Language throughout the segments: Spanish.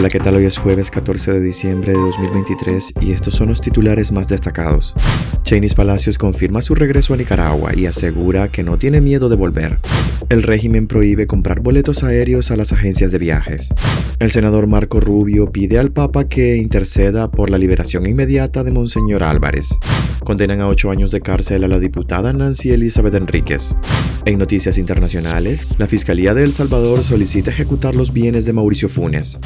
Hola, ¿qué tal? Hoy es jueves 14 de diciembre de 2023 y estos son los titulares más destacados. Cheney Palacios confirma su regreso a Nicaragua y asegura que no tiene miedo de volver. El régimen prohíbe comprar boletos aéreos a las agencias de viajes. El senador Marco Rubio pide al Papa que interceda por la liberación inmediata de Monseñor Álvarez. Condenan a ocho años de cárcel a la diputada Nancy Elizabeth Enríquez. En noticias internacionales, la Fiscalía de El Salvador solicita ejecutar los bienes de Mauricio Funes.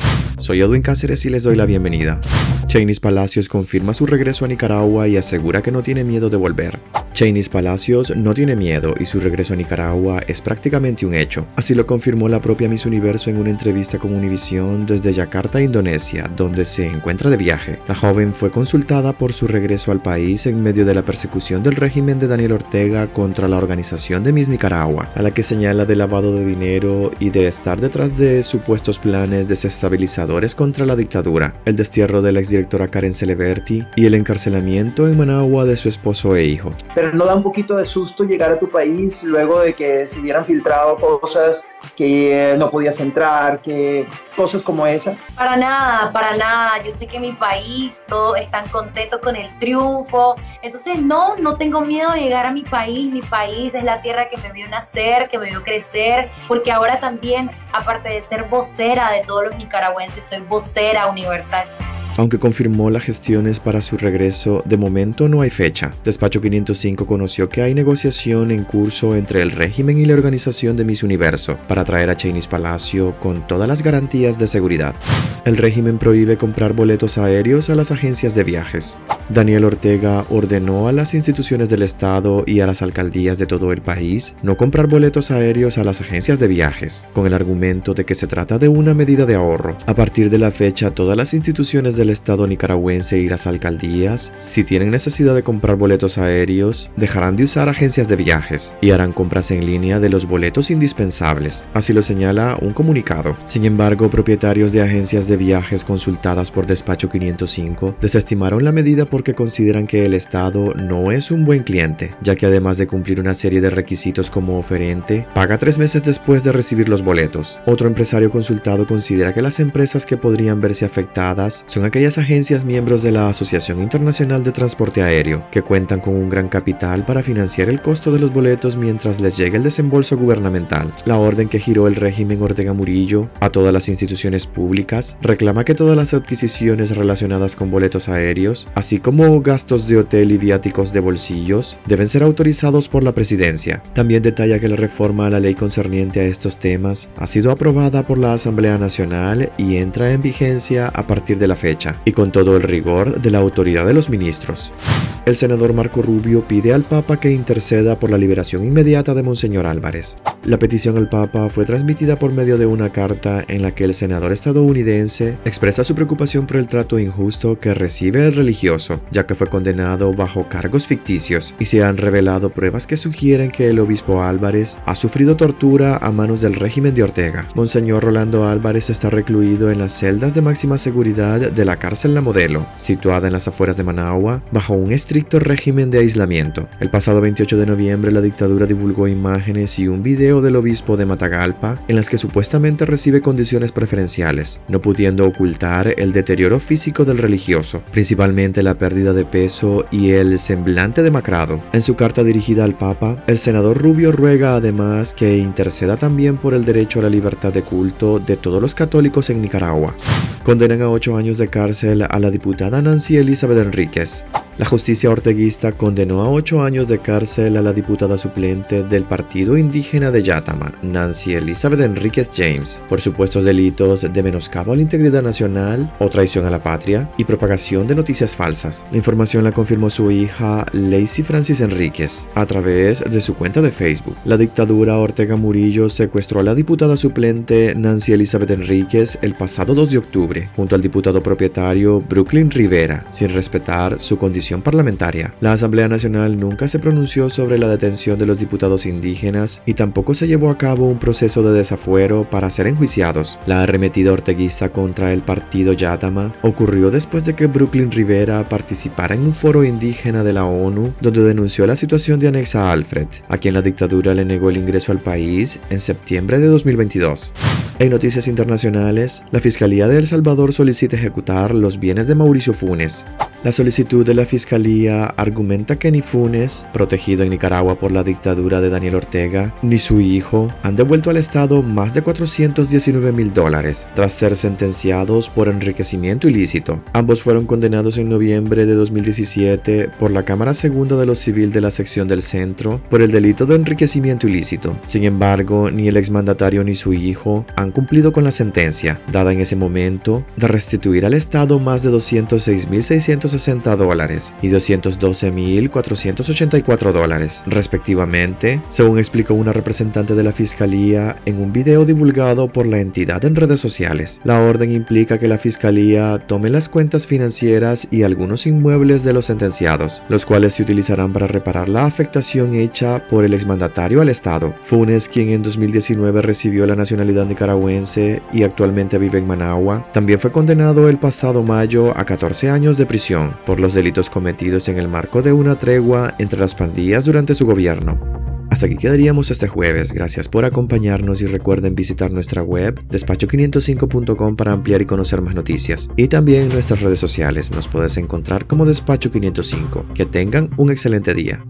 Soy Edwin Cáceres y les doy la bienvenida. Cheney Palacios confirma su regreso a Nicaragua y asegura que no tiene miedo de volver. Cheney Palacios no tiene miedo y su regreso a Nicaragua es prácticamente un hecho. Así lo confirmó la propia Miss Universo en una entrevista con Univision desde Yakarta, Indonesia, donde se encuentra de viaje. La joven fue consultada por su regreso al país en medio de la persecución del régimen de Daniel Ortega contra la organización de Miss Nicaragua, a la que señala de lavado de dinero y de estar detrás de supuestos planes desestabilizadores contra la dictadura, el destierro de la exdirectora Karen Celeberti y el encarcelamiento en Managua de su esposo e hijo. No da un poquito de susto llegar a tu país luego de que se hubieran filtrado cosas que eh, no podías entrar, que cosas como esa. Para nada, para nada. Yo sé que mi país todos están contentos con el triunfo. Entonces no, no tengo miedo de llegar a mi país. Mi país es la tierra que me vio nacer, que me vio crecer, porque ahora también, aparte de ser vocera de todos los nicaragüenses, soy vocera universal. Aunque confirmó las gestiones para su regreso, de momento no hay fecha. Despacho 505 conoció que hay negociación en curso entre el régimen y la organización de Miss Universo para traer a Cheney Palacio con todas las garantías de seguridad. El régimen prohíbe comprar boletos aéreos a las agencias de viajes. Daniel Ortega ordenó a las instituciones del Estado y a las alcaldías de todo el país no comprar boletos aéreos a las agencias de viajes, con el argumento de que se trata de una medida de ahorro. A partir de la fecha, todas las instituciones del Estado nicaragüense y las alcaldías, si tienen necesidad de comprar boletos aéreos, dejarán de usar agencias de viajes y harán compras en línea de los boletos indispensables. Así lo señala un comunicado. Sin embargo, propietarios de agencias de viajes consultadas por Despacho 505 desestimaron la medida porque consideran que el Estado no es un buen cliente, ya que además de cumplir una serie de requisitos como oferente, paga tres meses después de recibir los boletos. Otro empresario consultado considera que las empresas que podrían verse afectadas son aquellas agencias miembros de la Asociación Internacional de Transporte Aéreo, que cuentan con un gran capital para financiar el costo de los boletos mientras les llegue el desembolso gubernamental. La orden que giró el régimen Ortega Murillo a todas las instituciones públicas reclama que todas las adquisiciones relacionadas con boletos aéreos, así como gastos de hotel y viáticos de bolsillos deben ser autorizados por la presidencia. También detalla que la reforma a la ley concerniente a estos temas ha sido aprobada por la Asamblea Nacional y entra en vigencia a partir de la fecha, y con todo el rigor de la autoridad de los ministros. El senador Marco Rubio pide al Papa que interceda por la liberación inmediata de Monseñor Álvarez. La petición al Papa fue transmitida por medio de una carta en la que el senador estadounidense expresa su preocupación por el trato injusto que recibe el religioso, ya que fue condenado bajo cargos ficticios y se han revelado pruebas que sugieren que el obispo Álvarez ha sufrido tortura a manos del régimen de Ortega. Monseñor Rolando Álvarez está recluido en las celdas de máxima seguridad de la cárcel La Modelo, situada en las afueras de Managua, bajo un estricto régimen de aislamiento. El pasado 28 de noviembre la dictadura divulgó imágenes y un video del obispo de Matagalpa en las que supuestamente recibe condiciones preferenciales, no pudiendo ocultar el deterioro físico del religioso, principalmente la pérdida de peso y el semblante demacrado. En su carta dirigida al Papa, el senador Rubio ruega además que interceda también por el derecho a la libertad de culto de todos los católicos en Nicaragua. Condenan a ocho años de cárcel a la diputada Nancy Elizabeth Enríquez. La justicia orteguista condenó a ocho años de cárcel a la diputada suplente del Partido Indígena de Yatama, Nancy Elizabeth Enríquez James, por supuestos delitos de menoscabo a la integridad nacional o traición a la patria y propagación de noticias falsas. La información la confirmó su hija Lacey Francis Enríquez a través de su cuenta de Facebook. La dictadura Ortega Murillo secuestró a la diputada suplente Nancy Elizabeth Enríquez el pasado 2 de octubre, junto al diputado propietario Brooklyn Rivera, sin respetar su condición parlamentaria. La Asamblea Nacional nunca se pronunció sobre la detención de los diputados indígenas y tampoco se llevó a cabo un proceso de desafuero para ser enjuiciados. La arremetida orteguista contra el partido Yatama ocurrió después de que Brooklyn Rivera participara en un foro indígena de la ONU donde denunció la situación de Anexa Alfred, a quien la dictadura le negó el ingreso al país en septiembre de 2022. En noticias internacionales, la Fiscalía de El Salvador solicita ejecutar los bienes de Mauricio Funes. La solicitud de la Fiscalía argumenta que ni Funes, protegido en Nicaragua por la dictadura de Daniel Ortega, ni su hijo han devuelto al Estado más de 419 mil dólares tras ser sentenciados por enriquecimiento ilícito. Ambos fueron condenados en noviembre de 2017 por la Cámara Segunda de lo Civil de la sección del Centro por el delito de enriquecimiento ilícito. Sin embargo, ni el exmandatario ni su hijo han cumplido con la sentencia, dada en ese momento, de restituir al Estado más de 206.600 dólares y 212.484 dólares, respectivamente, según explicó una representante de la Fiscalía en un video divulgado por la entidad en redes sociales. La orden implica que la Fiscalía tome las cuentas financieras y algunos inmuebles de los sentenciados, los cuales se utilizarán para reparar la afectación hecha por el exmandatario al Estado. Funes, quien en 2019 recibió la nacionalidad nicaragüense y actualmente vive en Managua, también fue condenado el pasado mayo a 14 años de prisión por los delitos cometidos en el marco de una tregua entre las pandillas durante su gobierno. Hasta aquí quedaríamos este jueves. Gracias por acompañarnos y recuerden visitar nuestra web despacho505.com para ampliar y conocer más noticias. Y también en nuestras redes sociales nos puedes encontrar como Despacho 505. Que tengan un excelente día.